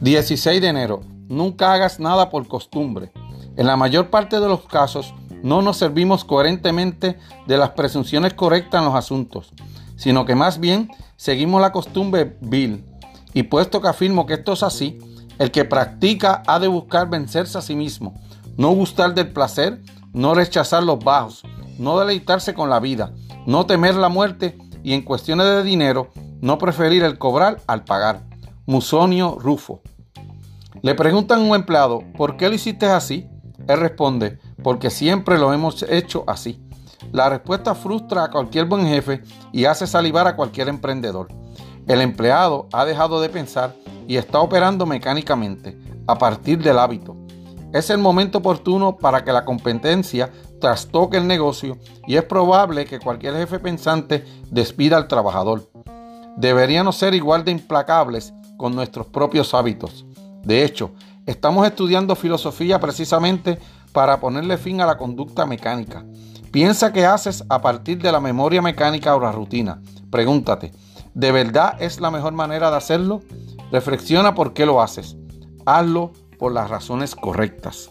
16 de enero. Nunca hagas nada por costumbre. En la mayor parte de los casos, no nos servimos coherentemente de las presunciones correctas en los asuntos, sino que más bien seguimos la costumbre vil. Y puesto que afirmo que esto es así, el que practica ha de buscar vencerse a sí mismo, no gustar del placer, no rechazar los bajos, no deleitarse con la vida, no temer la muerte y en cuestiones de dinero, no preferir el cobrar al pagar. Musonio Rufo. Le preguntan a un empleado, ¿por qué lo hiciste así? Él responde, porque siempre lo hemos hecho así. La respuesta frustra a cualquier buen jefe y hace salivar a cualquier emprendedor. El empleado ha dejado de pensar y está operando mecánicamente, a partir del hábito. Es el momento oportuno para que la competencia trastoque el negocio y es probable que cualquier jefe pensante despida al trabajador. Deberíamos ser igual de implacables con nuestros propios hábitos. De hecho, estamos estudiando filosofía precisamente para ponerle fin a la conducta mecánica. Piensa qué haces a partir de la memoria mecánica o la rutina. Pregúntate, ¿de verdad es la mejor manera de hacerlo? Reflexiona por qué lo haces. Hazlo por las razones correctas.